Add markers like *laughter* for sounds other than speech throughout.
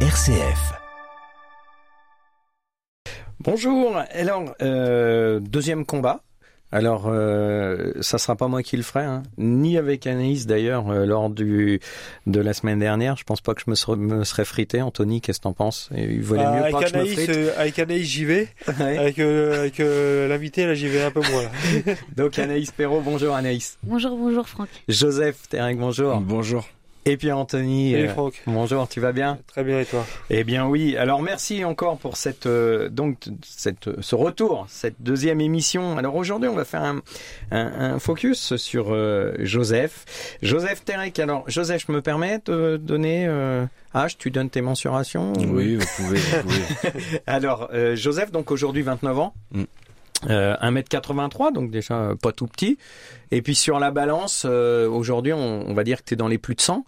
RCF. Bonjour. Alors, euh, deuxième combat. Alors, euh, ça sera pas moi qui le ferai, hein. ni avec Anaïs d'ailleurs euh, lors du de la semaine dernière. Je pense pas que je me serais, me serais frité. Anthony, qu'est-ce que t'en penses? Il valait mieux avec, pas que je me Anaïs, frite. euh, avec Anaïs, j'y vais. Ouais. Avec, euh, avec euh, l'invité, là, j'y vais un peu moins. là. *laughs* Donc Anaïs Perrault, bonjour Anaïs. Bonjour, bonjour Franck. Joseph Terek, bonjour. Bonjour. Et puis Anthony, Salut euh, bonjour, tu vas bien Très bien, et toi Eh bien oui. Alors merci encore pour cette euh, donc cette ce retour, cette deuxième émission. Alors aujourd'hui, on va faire un, un, un focus sur euh, Joseph. Joseph Terek. Alors Joseph, je me permets de donner euh, âge. Tu donnes tes mensurations ou- Oui, vous pouvez. Vous pouvez. *laughs* Alors euh, Joseph, donc aujourd'hui 29 ans. Mm. Euh, 1m83, donc déjà euh, pas tout petit. Et puis sur la balance, euh, aujourd'hui, on, on va dire que tu es dans les plus de 100.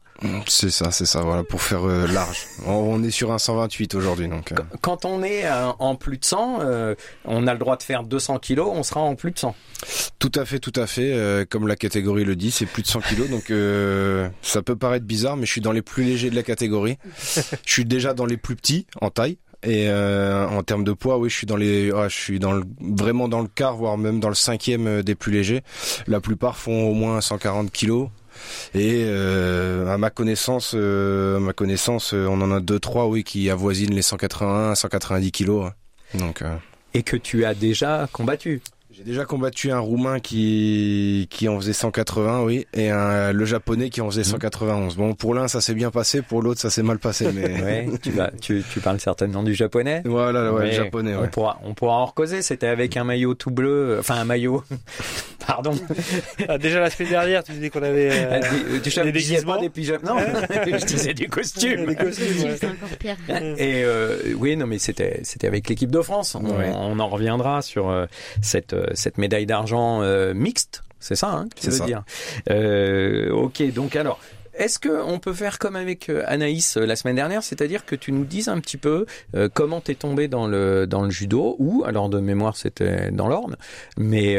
C'est ça, c'est ça. Voilà, pour faire euh, large. On, on est sur un 128 aujourd'hui, donc. euh, Quand on est en plus de 100, euh, on a le droit de faire 200 kilos, on sera en plus de 100. Tout à fait, tout à fait. euh, comme la catégorie le dit, c'est plus de 100 kilos, donc euh, ça peut paraître bizarre, mais je suis dans les plus légers de la catégorie. Je suis déjà dans les plus petits en taille. Et euh, en termes de poids, oui, je suis dans les, ah, je suis dans le, vraiment dans le quart, voire même dans le cinquième euh, des plus légers. La plupart font au moins 140 kilos. Et euh, à ma connaissance, à ma connaissance, on en a deux, trois, oui, qui avoisinent les 181, 190 kilos. hein. Donc, Et que tu as déjà combattu. J'ai déjà combattu un Roumain qui qui en faisait 180, oui, et un le Japonais qui en faisait 191. Bon, pour l'un ça s'est bien passé, pour l'autre ça s'est mal passé, mais *laughs* Ouais, tu, vas, tu, tu parles certainement du japonais. voilà, ouais, le Japonais, On pourra, on pourra en recauser. C'était avec un maillot tout bleu, enfin un maillot. *laughs* Pardon. Ah, déjà, la semaine dernière, tu disais qu'on avait... euh, Des- tu des pas déguisements des pyjamas. Non, *laughs* je disais des costumes. des costumes, ouais. C'est encore pire. Et euh, oui, non, mais c'était c'était avec l'équipe de France. On, Ouais. on en reviendra sur euh, cette euh, cette médaille d'argent euh, mixte. C'est ça, hein, que tu C'est veux ça. dire. Euh, ok, donc alors. Est-ce que on peut faire comme avec euh, Anaïs euh, la semaine dernière, c'est-à-dire que tu nous dises un petit peu euh, comment t'es tombé dans le judo ou alors de mémoire c'était dans l'Orne, mais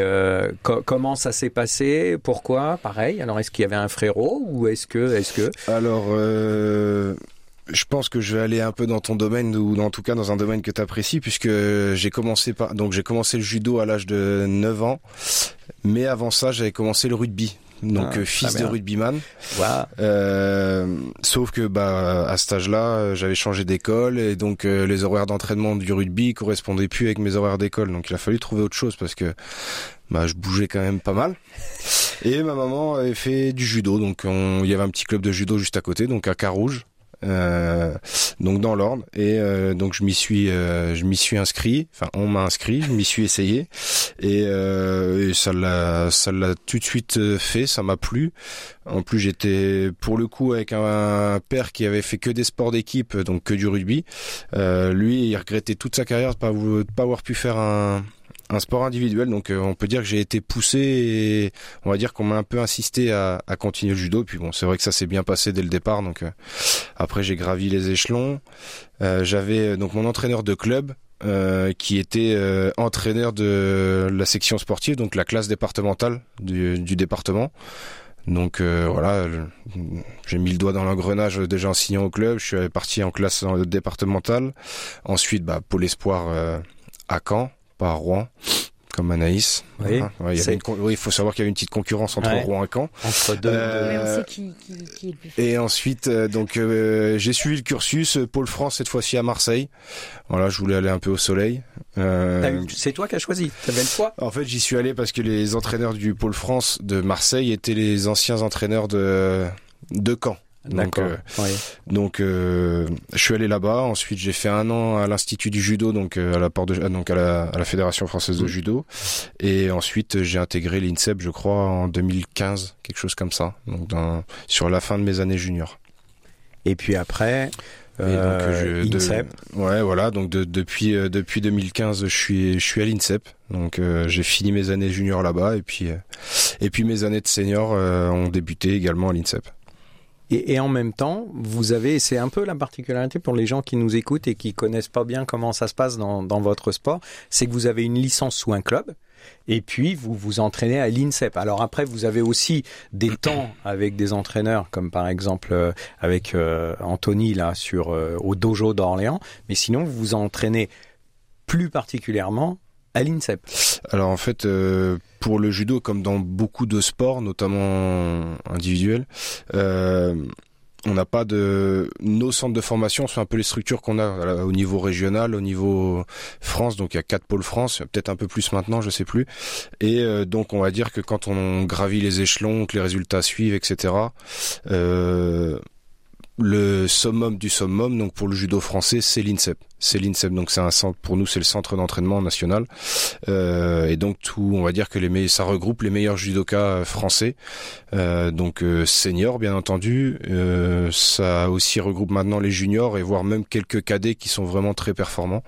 co- comment ça s'est passé, pourquoi, pareil. Alors est-ce qu'il y avait un frérot ou est-ce que est-ce que Alors, je pense que je vais aller un peu dans ton domaine ou en tout cas dans un domaine que tu apprécies puisque j'ai commencé donc j'ai commencé le judo à l'âge de 9 ans, mais avant ça j'avais commencé le rugby. Donc Ah, euh, fils très de rugbyman. Euh, sauf que bah à cet âge-là, euh, j'avais changé d'école et donc euh, les horaires d'entraînement du rugby correspondaient plus avec mes horaires d'école. Donc il a fallu trouver autre chose parce que bah je bougeais quand même pas mal. Et ma maman avait fait du judo, donc on- il y avait un petit club de judo juste à côté, donc à Carouge. Euh, donc dans l'ordre. Et euh, donc je m'y suis euh, je m'y suis inscrit. Enfin on m'a inscrit je m'y suis essayé. Et, euh, et ça l'a ça l'a tout de suite euh, fait. Ça m'a plu. En plus, j'étais pour le coup avec un, père qui avait fait que des sports d'équipe, donc que du rugby. Euh, lui, il regrettait toute sa carrière de pas de pas avoir pu faire un, un sport individuel. Donc, euh, on peut dire que j'ai été poussé et on va dire qu'on m'a un peu insisté à, continuer le judo. Puis bon, c'est vrai que ça s'est bien passé dès le départ. Donc, euh, après, j'ai gravi les échelons. Euh, J'avais donc mon entraîneur de club. qui était entraîneur de la section sportive, donc la classe départementale du, département. Donc voilà, j'ai mis le doigt dans l'engrenage déjà en signant au club. Je suis parti en classe départementale. Ensuite, bah, Pôle Espoir à Caen, pas à Rouen, comme Anaïs. Oui, ouais, il y c'est- avait une con- oui, il faut savoir qu'il y avait une petite concurrence entre Ouais. Rouen et Caen. entre deux. Euh, Mais on sait qui, qui, qui est le plus fort. Et ensuite, euh, donc euh, j'ai suivi le cursus euh, Pôle France cette fois-ci à Marseille. Voilà, je voulais aller un peu au soleil. Euh, C'est toi qui as choisi. T'avais le choix. En fait, j'y suis allé parce que les entraîneurs du Pôle France de Marseille étaient les anciens entraîneurs de de Caen. Donc, euh, Oui. donc euh, je suis allé là-bas. Ensuite, j'ai fait un an à l'institut du judo, donc euh, à la porte de, ah, donc à la, à la fédération française de Mhm. judo. Et ensuite, j'ai intégré l'INSEP, je crois, en 2015, quelque chose comme ça. Donc dans, sur la fin de mes années juniors. Et puis après, Et donc, euh, je- de- INSEP. ouais, voilà. Donc de- depuis euh, depuis 2015, je suis je suis à l'INSEP. Donc euh, j'ai fini mes années juniors là-bas et puis euh, et puis mes années de senior euh, ont débuté également à l'INSEP. Et, en même temps, vous avez, c'est un peu la particularité pour les gens qui nous écoutent et qui connaissent pas bien comment ça se passe dans, votre sport, c'est que vous avez une licence sous un club et puis vous vous entraînez à l'INSEP. Alors après, vous avez aussi des temps avec des entraîneurs, comme par exemple euh, avec euh, Anthony là sur euh, au dojo d'Orléans, mais sinon vous vous entraînez plus particulièrement Alors en fait, euh, pour le judo, comme dans beaucoup de sports, notamment individuels, euh, on n'a pas de nos centres de formation sont un peu les structures qu'on a au niveau régional, au niveau France. Donc il y a quatre pôles France, peut-être un peu plus maintenant, je sais plus. Et euh, donc on va dire que quand on gravit les échelons, que les résultats suivent, etc. le summum du summum, donc pour le judo français, c'est l'INSEP. C'est l'INSEP, donc c'est un centre pour nous, c'est le centre d'entraînement national. Euh, et donc tout, on va dire que les me- ça regroupe les meilleurs judokas français, euh, donc euh, seniors bien entendu. Euh, ça aussi regroupe maintenant les juniors et voire même quelques cadets qui sont vraiment très performants.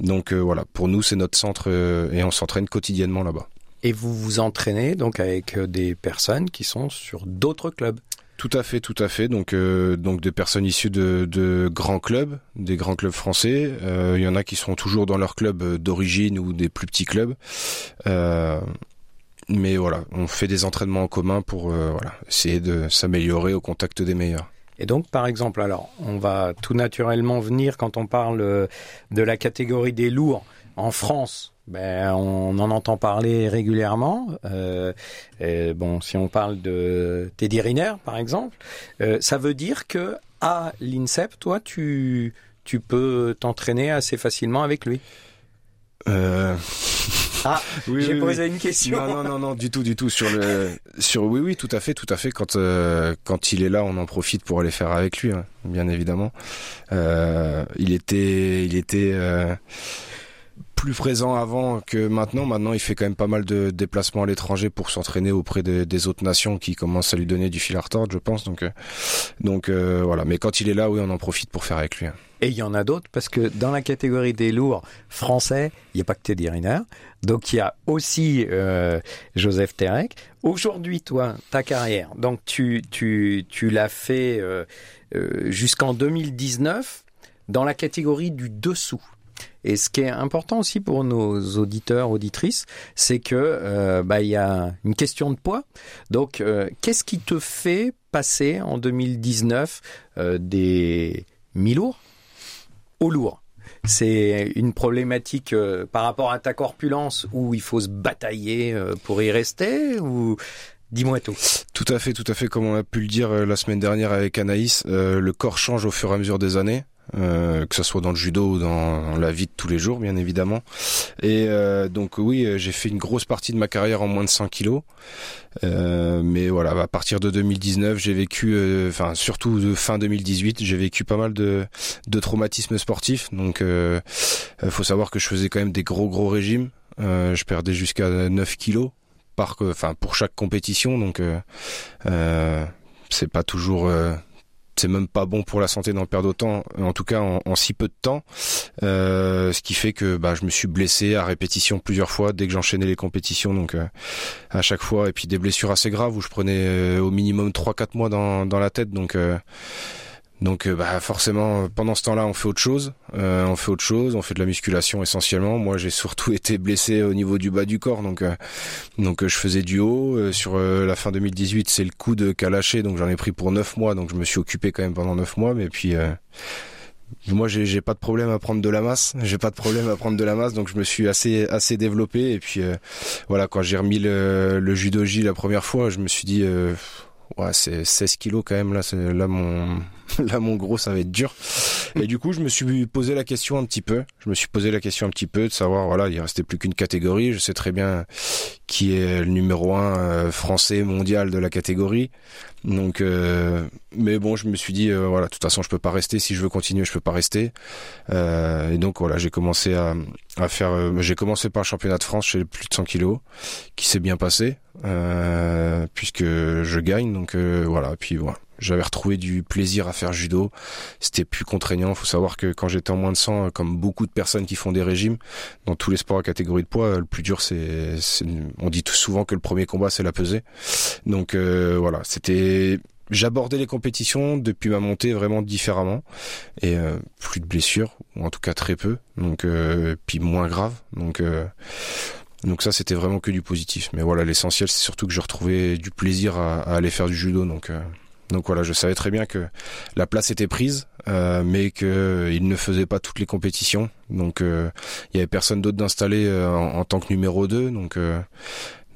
Donc euh, voilà, pour nous c'est notre centre euh, et on s'entraîne quotidiennement là-bas. Et vous vous entraînez donc avec euh, des personnes qui sont sur d'autres clubs? Tout à fait, tout à fait. Donc, euh, donc des personnes issues de, de grands clubs, des grands clubs français. Euh, Il y en a qui sont toujours dans leur club euh, d'origine ou des plus petits clubs. Euh, mais voilà, on fait des entraînements en commun pour euh, voilà essayer de s'améliorer au contact des meilleurs. Et donc, par exemple, alors, on va tout naturellement venir quand on parle euh, de la catégorie des lourds en France. Ben, on en entend parler régulièrement. Euh, euh, bon, si on parle de Teddy Riner, par exemple, euh, ça veut dire que à l'INSEP, toi, tu tu peux t'entraîner assez facilement avec lui. Euh... Ah, *laughs* oui, J'ai oui, posé oui. une question. Non, non, non, non, du tout, du tout. Sur le, sur, oui, oui, tout à fait, tout à fait. Quand, euh, quand il est là, on en profite pour aller faire avec lui, hein, bien évidemment. Euh, il était, il était euh, plus présent avant que maintenant. Maintenant, il fait quand même pas mal de déplacements à l'étranger pour s'entraîner auprès des, autres nations qui commencent à lui donner du fil à retordre, je pense. Donc, euh, donc euh, voilà. Mais quand il est là, oui, on en profite pour faire avec lui. Et il y en a d'autres parce que dans la catégorie des lourds français, il n'y a pas que Teddy Riner. Donc il y a aussi euh, Joseph Terek. Aujourd'hui, toi, ta carrière, donc tu tu tu l'as fait jusqu'en 2019 dans la catégorie du dessous. Et ce qui est important aussi pour nos auditeurs auditrices, c'est que euh, bah y a une question de poids. Donc euh, qu'est-ce qui te fait passer en 2019 euh, des mi-lourds au lourd. C'est une problématique par rapport à ta corpulence où il faut se batailler pour y rester ou dis-moi tout. Tout à fait, tout à fait. Comme on a pu le dire la semaine dernière avec Anaïs, le corps change au fur et à mesure des années. Euh, que ce soit dans le judo ou dans la vie de tous les jours, bien évidemment. Et euh, donc oui, euh, j'ai fait une grosse partie de ma carrière en moins de 100 kilos. Mais voilà, à partir de 2019, j'ai vécu, enfin surtout fin 2018, j'ai vécu pas mal de, traumatismes sportifs. Donc, euh, faut savoir que je faisais quand même des gros gros régimes. Je perdais jusqu'à 9 kilos par, enfin pour chaque compétition. Donc, c'est pas toujours c'est même pas bon pour la santé d'en perdre autant, en tout cas en, si peu de temps. Euh, ce qui fait que bah, je me suis blessé à répétition plusieurs fois dès que j'enchaînais les compétitions, donc euh, à chaque fois. Et puis des blessures assez graves où je prenais euh, au minimum 3-4 mois dans, dans la tête. Donc euh, donc euh, bah forcément pendant ce temps-là on fait autre chose, Euh, on fait autre chose, on fait de la musculation essentiellement. Moi j'ai surtout *laughs* été blessé au niveau du bas du corps, donc euh, donc euh, je faisais du haut. Euh, sur euh, la fin 2018 c'est le coude qu'a lâché, donc j'en ai pris pour 9 mois, donc je me suis occupé quand même pendant 9 mois, mais puis euh, moi j'ai pas de problème à prendre de la masse, *laughs* j'ai pas de problème à prendre de la masse, donc je me suis assez assez développé et puis euh, voilà quand j'ai remis le, le judoji la première fois, je me suis dit euh, ouais c'est 16 kilos quand même là, c'est- là mon là mon gros ça va être dur. Et du coup je me suis posé la question un petit peu, je me suis posé la question un petit peu de savoir voilà il restait plus qu'une catégorie, je sais très bien qui est le numéro un euh, français mondial de la catégorie. Donc, euh, mais bon, je me suis dit, euh, voilà, de toute façon, je peux pas rester. Si je veux continuer, je peux pas rester. Euh, et donc, voilà, j'ai commencé à, à faire. euh, j'ai commencé par le championnat de France chez plus de 100 kilos, qui s'est bien passé, puisque je gagne. Donc, voilà. Puis voilà, j'avais retrouvé du plaisir à faire judo. C'était plus contraignant. Faut savoir que quand j'étais en moins de 100, euh, comme beaucoup de personnes qui font des régimes, dans tous les sports à catégorie de poids, le plus dur, c'est, c'est- on dit tout souvent que le premier combat, c'est la pesée. Donc euh, voilà, c'était j'abordais les compétitions depuis ma montée vraiment différemment et euh, plus de blessures ou en tout cas très peu donc euh, puis moins grave donc euh, Donc ça, c'était vraiment que du positif. Mais voilà, l'essentiel, c'est surtout que je retrouvais du plaisir à, à aller faire du judo. Donc, euh, donc voilà, je savais très bien que la place était prise, euh, mais que il ne faisait pas toutes les compétitions. Donc euh, il y avait personne d'autre d'installer euh, en, en, tant que numéro 2. Donc euh,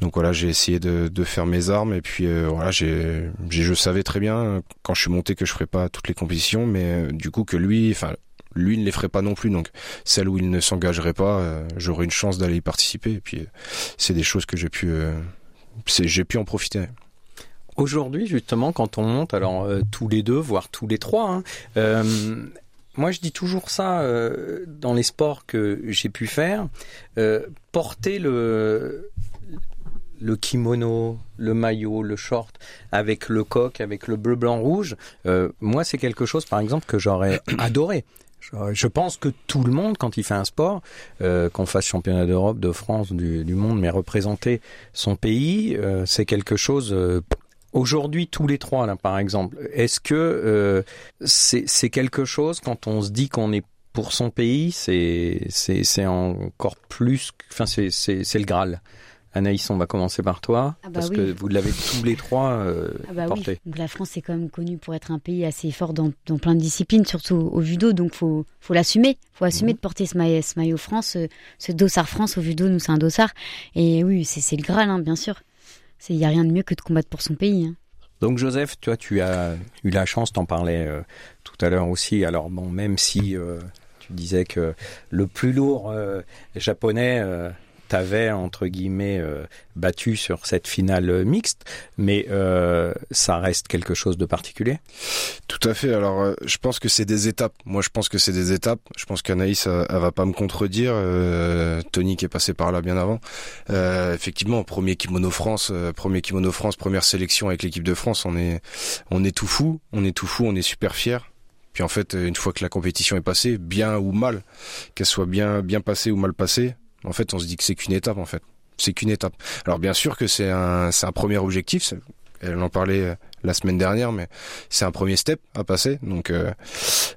donc voilà, j'ai essayé de, de, faire mes armes et puis euh, voilà, j'ai, je savais très bien quand je suis monté que je ferais pas toutes les compétitions, mais du coup que lui, enfin lui ne les ferait pas non plus. Donc celle où il ne s'engagerait pas, euh, j'aurais une chance d'aller y participer. Et puis c'est des choses que j'ai pu, euh, j'ai pu en profiter. Aujourd'hui, justement, quand on monte, alors euh, tous les deux, voire tous les trois, hein, euh, moi je dis toujours ça euh, dans les sports que j'ai pu faire, porter le le kimono, le maillot, le short, avec le coq, avec le bleu, blanc, rouge, moi c'est quelque chose, par exemple, que j'aurais *coughs* adoré. Je pense que tout le monde, quand il fait un sport, qu'on fasse championnat d'Europe, de France, du, monde, mais représenter son pays, c'est quelque chose. Aujourd'hui, tous les trois, là, par exemple, est-ce que euh, c'est quelque chose quand on se dit qu'on est pour son pays, c'est encore plus, enfin c'est c'est le Graal. Anaïs, on va commencer par toi, ah bah parce oui. que vous l'avez tous les trois euh, ah bah porté. Oui. Donc la France est quand même connue pour être un pays assez fort dans, dans plein de disciplines, surtout au judo, donc faut faut l'assumer, faut assumer mmh. de porter ce maillot, ce maillot France, ce, ce, dossard France au judo, nous c'est un dossard, et oui c'est le Graal, hein, bien sûr. Il n'y a rien de mieux que de combattre pour son pays. Hein. Donc Joseph, toi tu as eu la chance, t'en parlais euh, tout à l'heure aussi. Alors bon, même si euh, tu disais que le plus lourd euh, japonais t'avait entre guillemets euh, battu sur cette finale mixte, mais euh, ça reste quelque chose de particulier? Tout à fait. Alors, euh, je pense que c'est des étapes. Moi, je pense que c'est des étapes. Je pense qu'Anaïs, elle, elle, va pas me contredire. Tony qui est passé par là bien avant. Effectivement, premier kimono France, premier kimono France, première sélection avec l'équipe de France. On est, on est tout fou. On est tout fou. On est super fiers. Puis en fait, une fois que la compétition est passée, bien ou mal, qu'elle soit bien bien passée ou mal passée, en fait, on se dit que c'est qu'une étape, en fait. C'est qu'une étape. Alors, bien sûr que c'est un, premier objectif. Elle en parlait la semaine dernière, mais c'est un premier step à passer. Donc, euh,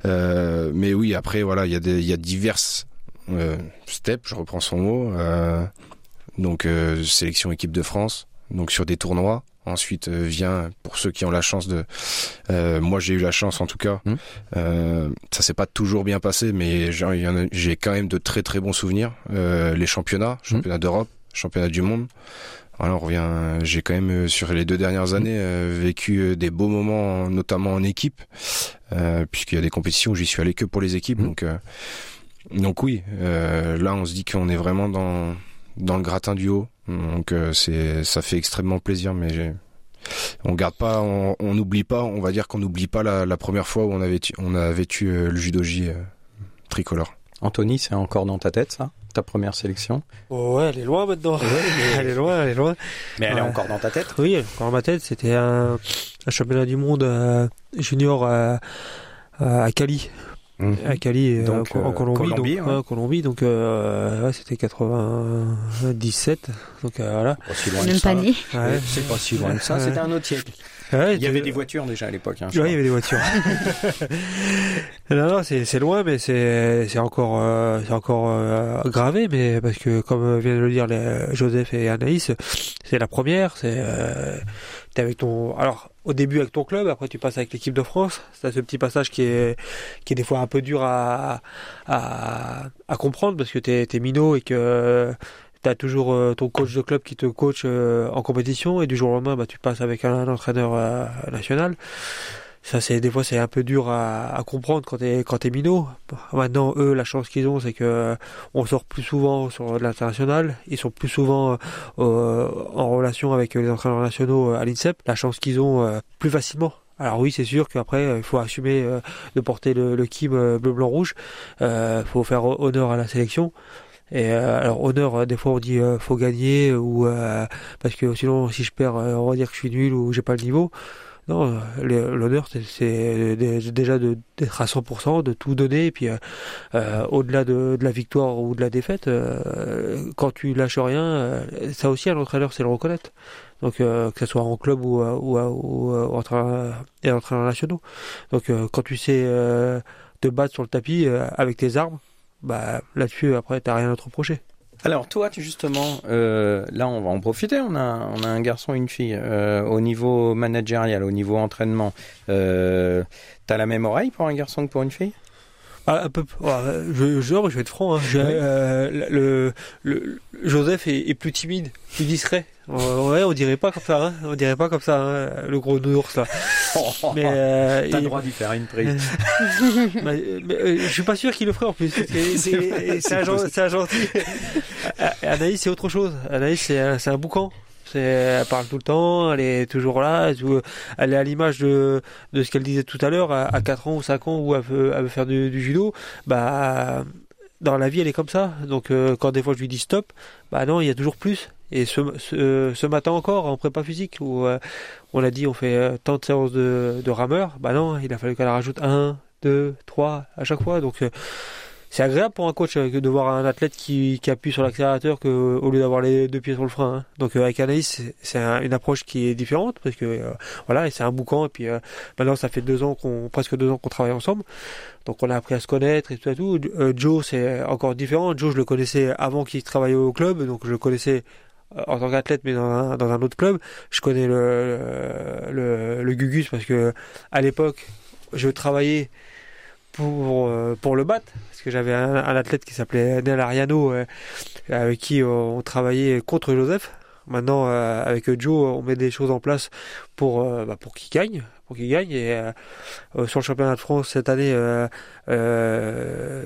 euh, mais oui, après, voilà, il y a des, il y a diverses euh, steps. Je reprends son mot. Euh, donc, euh, sélection équipe de France. Donc, sur des tournois. Ensuite euh, vient pour ceux qui ont la chance de. Euh, moi j'ai eu la chance en tout cas. Mmh. Euh, ça s'est pas toujours bien passé, mais j'ai quand même de très très bons souvenirs. Euh, les championnats, championnat mmh. d'Europe, championnat du monde. Voilà, on revient. J'ai quand même sur les deux dernières années euh, vécu des beaux moments, notamment en équipe, euh, puisqu'il y a des compétitions où j'y suis allé que pour les équipes. Mmh. Donc donc oui, là on se dit qu'on est vraiment dans dans le gratin du haut. Donc euh, c'est ça fait extrêmement plaisir, mais on garde pas, on n'oublie pas, on va dire qu'on n'oublie pas la, la, première fois où on avait on a vécu euh, le judoji euh, tricolore. Anthony, c'est encore dans ta tête ça? Ta première sélection? Oh Ouais, elle est loin maintenant. Ouais, mais... *laughs* elle est loin, elle est loin. Mais elle est encore dans ta tête? Oui, elle est encore dans ma tête. C'était un, un, championnat du monde euh, junior à Cali. Mmh. à Cali donc, en Colombie, Colombie, donc, ouais. euh, Colombie, donc euh, ouais, c'était 97, donc euh, voilà. Pas si loin Même ça. Ouais. C'est pas si loin que ça. C'était un autre siècle. Ouais, il y avait des voitures déjà à l'époque. Hein, il y avait des voitures. *laughs* *laughs* non, non, c'est loin, mais c'est c'est encore euh, c'est encore euh, gravé, mais parce que comme viennent de le dire les, Joseph et Anaïs, c'est la première. C'est euh, t'es avec ton alors au début avec ton club, après tu passes avec l'équipe de France. C'est ce petit passage qui est qui est des fois un peu dur à à, comprendre parce que t'es es minot et que tu as toujours euh, ton coach de club qui te coach euh, en compétition et du jour au lendemain bah, tu passes avec un, un entraîneur euh, national ça c'est des fois c'est un peu dur à, à comprendre quand t'es quand t'es minot maintenant eux la chance qu'ils ont c'est que on sort plus souvent sur l'international ils sont plus souvent en relation avec les entraîneurs nationaux à l'INSEP la chance qu'ils ont plus facilement alors oui, c'est sûr qu'après il faut assumer euh, de porter le, le kim euh, bleu blanc rouge. Il euh, faut faire honneur à la sélection. Et euh, alors honneur, des fois on dit euh, faut gagner ou euh, parce que sinon si je perds, on va dire que je suis nul ou j'ai pas le niveau. Non, l'honneur c'est déjà d'être à 100%, de tout donner et puis au-delà de, la victoire ou de la défaite, quand tu lâches rien, ça aussi un entraîneur c'est le reconnaître. Donc que ce soit en club ou ou, ou, ou et entraîneur nationaux. Donc quand tu sais te battre sur le tapis avec tes armes bah là-dessus après t'as rien à te reprocher. Alors toi, tu justement, euh, là on va en profiter. On a, on a un garçon et une fille. Euh, au niveau managérial, au niveau entraînement, euh, t'as la même oreille pour un garçon que pour une fille? Ah, un peu. je, je, je vais être franc. Hein. Je, euh, le, le, Joseph est, est, plus timide, plus discret. Ouais, on dirait pas comme ça. Hein. On dirait pas comme ça. Hein, le gros ours là. *laughs* mais euh, t'as le droit d'y faire une prise. *laughs* mais, mais, euh, je suis pas sûr qu'il le ferait en plus. *laughs* C'est un, un, gentil. Anaïs c'est autre chose. Anaïs c'est un, un boucan elle parle tout le temps, elle est toujours là, elle est à l'image de, ce qu'elle disait tout à l'heure, à, 4 ans ou 5 ans où elle veut, faire du, judo, bah dans la vie elle est comme ça. Donc euh, quand des fois je lui dis stop, bah non, il y a toujours plus. Et ce, matin encore en prépa physique où euh, on a dit on fait euh, tant de séances de, de rameur, bah non, il a fallu qu'elle rajoute 1, 2, 3 à chaque fois. C'est agréable pour un coach euh, de voir un athlète qui, qui appuie sur l'accélérateur que au lieu d'avoir les deux pieds sur le frein. Hein. Donc euh, avec Anaïs, c'est une approche qui est différente parce que euh, voilà, c'est un boucan et puis maintenant ça fait deux ans qu'on presque deux ans qu'on travaille ensemble. Donc on a appris à se connaître et tout et tout. Joe c'est encore différent. Joe je le connaissais avant qu'il travaillait au club, donc je le connaissais en tant qu'athlète mais dans un, dans un autre club. Je connais le, le, le Gugus parce que à l'époque je travaillais pour euh, pour le battre parce que j'avais un, athlète qui s'appelait Nel Ariano euh, avec qui on travaillait contre Joseph. Maintenant avec Joe on met des choses en place pour bah, pour qu'il gagne pour qu'il gagne et sur le championnat de France cette année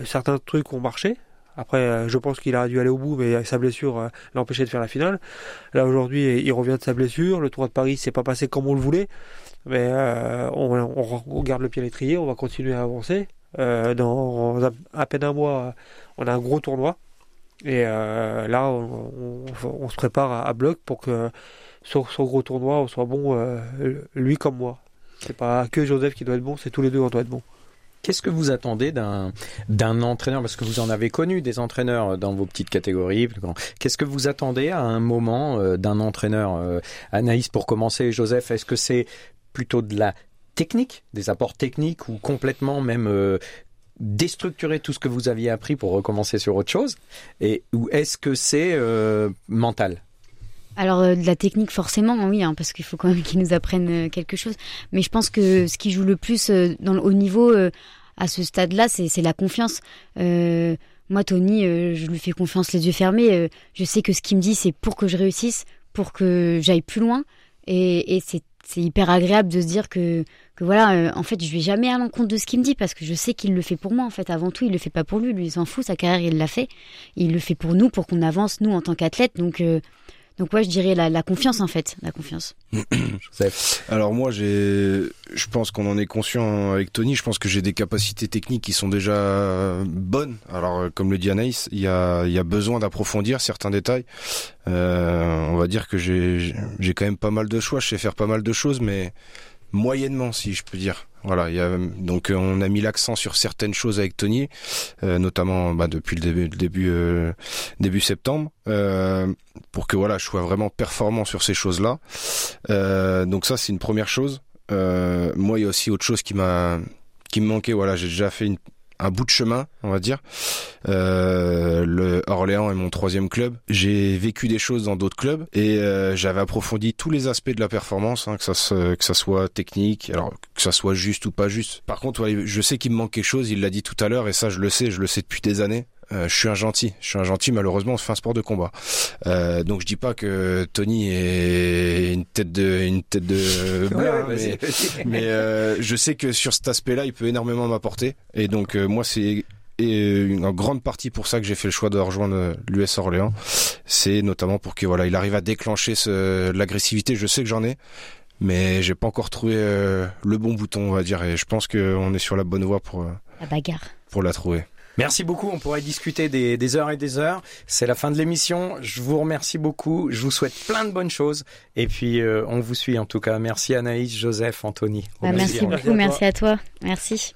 certains trucs ont marché après, je pense qu'il a dû aller au bout, mais sa blessure l'a empêché de faire la finale. Là, aujourd'hui, il revient de sa blessure. Le Tour de Paris s'est pas passé comme on le voulait, mais on, on, on, garde le pied à l'étrier, on va continuer à avancer. Euh, dans à peine un mois, on a un gros tournoi. Et euh, là, on, se prépare à, bloc pour que sur ce gros tournoi, on soit bon, euh, lui comme moi. C'est pas que Joseph qui doit être bon, c'est tous les deux on doit être bon. Qu'est-ce que vous attendez d'un d'un entraîneur? Parce que vous en avez connu des entraîneurs dans vos petites catégories. Qu'est-ce que vous attendez à un moment d'un entraîneur Anaïs, pour commencer, Joseph, est-ce que c'est plutôt de la techniques, des apports techniques ou complètement même euh, déstructurer tout ce que vous aviez appris pour recommencer sur autre chose? Et ou est-ce que c'est euh, mental? Alors euh, de la technique forcément oui hein, parce qu'il faut quand même qu'ils nous apprennent quelque chose. Mais je pense que ce qui joue le plus dans le haut niveau à ce stade-là c'est la confiance. Moi Tony je lui fais confiance les yeux fermés. Je sais que ce qu'il me dit c'est pour que je réussisse pour que j'aille plus loin. Et, c'est hyper agréable de se dire que, que voilà, euh, en fait, je vais jamais à l'encontre de ce qu'il me dit parce que je sais qu'il le fait pour moi. En fait, avant tout, il le fait pas pour lui. Lui, il s'en fout. Sa carrière, il l'a fait. Il le fait pour nous, pour qu'on avance nous en tant qu'athlète. Donc, euh, donc ouais, je dirais la, la, confiance en fait, la confiance. *clears throat* Alors moi, j'ai, je pense qu'on en est conscient avec Tony. Je pense que j'ai des capacités techniques qui sont déjà bonnes. Alors euh, comme le dit Anaïs, il y a, il y a besoin d'approfondir certains détails. Euh, on va dire que j'ai, j'ai quand même pas mal de choix. Je sais faire pas mal de choses, mais moyennement, si je peux dire. Voilà, il y a, donc euh, on a mis l'accent sur certaines choses avec Tony, euh, notamment bah, depuis le début, début, euh, début septembre, pour que voilà, je sois vraiment performant sur ces choses-là. donc ça, c'est une première chose. moi, il y a aussi autre chose qui m'a qui me manquait. Voilà, j'ai déjà fait une, un bout de chemin, on va dire. Euh, le Orléans est mon troisième club. J'ai vécu des choses dans d'autres clubs et euh, j'avais approfondi tous les aspects de la performance, hein, que ça se, soit technique, alors que ça soit juste ou pas juste. Par contre, je sais qu'il me manque quelque chose. Il l'a dit tout à l'heure et ça, je le sais, je le sais depuis des années. Euh, je suis un gentil. Je suis un gentil. Malheureusement, on fait un sport de combat. Euh, donc je dis pas que Tony est tête de une tête de mais, mais euh, je sais que sur cet aspect-là, il peut énormément m'apporter. Et donc euh, moi, c'est une grande partie pour ça que j'ai fait le choix de rejoindre l'US Orléans. C'est notamment pour que voilà, il arrive à déclencher ce, l'agressivité. Je sais que j'en ai, mais j'ai pas encore trouvé le bon bouton, on va dire. Et je pense qu'on est sur la bonne voie pour la bagarre. Pour la trouver. Merci beaucoup. On pourrait discuter des, heures et des heures. C'est la fin de l'émission. Je vous remercie beaucoup. Je vous souhaite plein de bonnes choses. Et puis, euh, on vous suit en tout cas. Merci Anaïs, Joseph, Anthony. Bah, merci beaucoup. Merci à toi. Merci.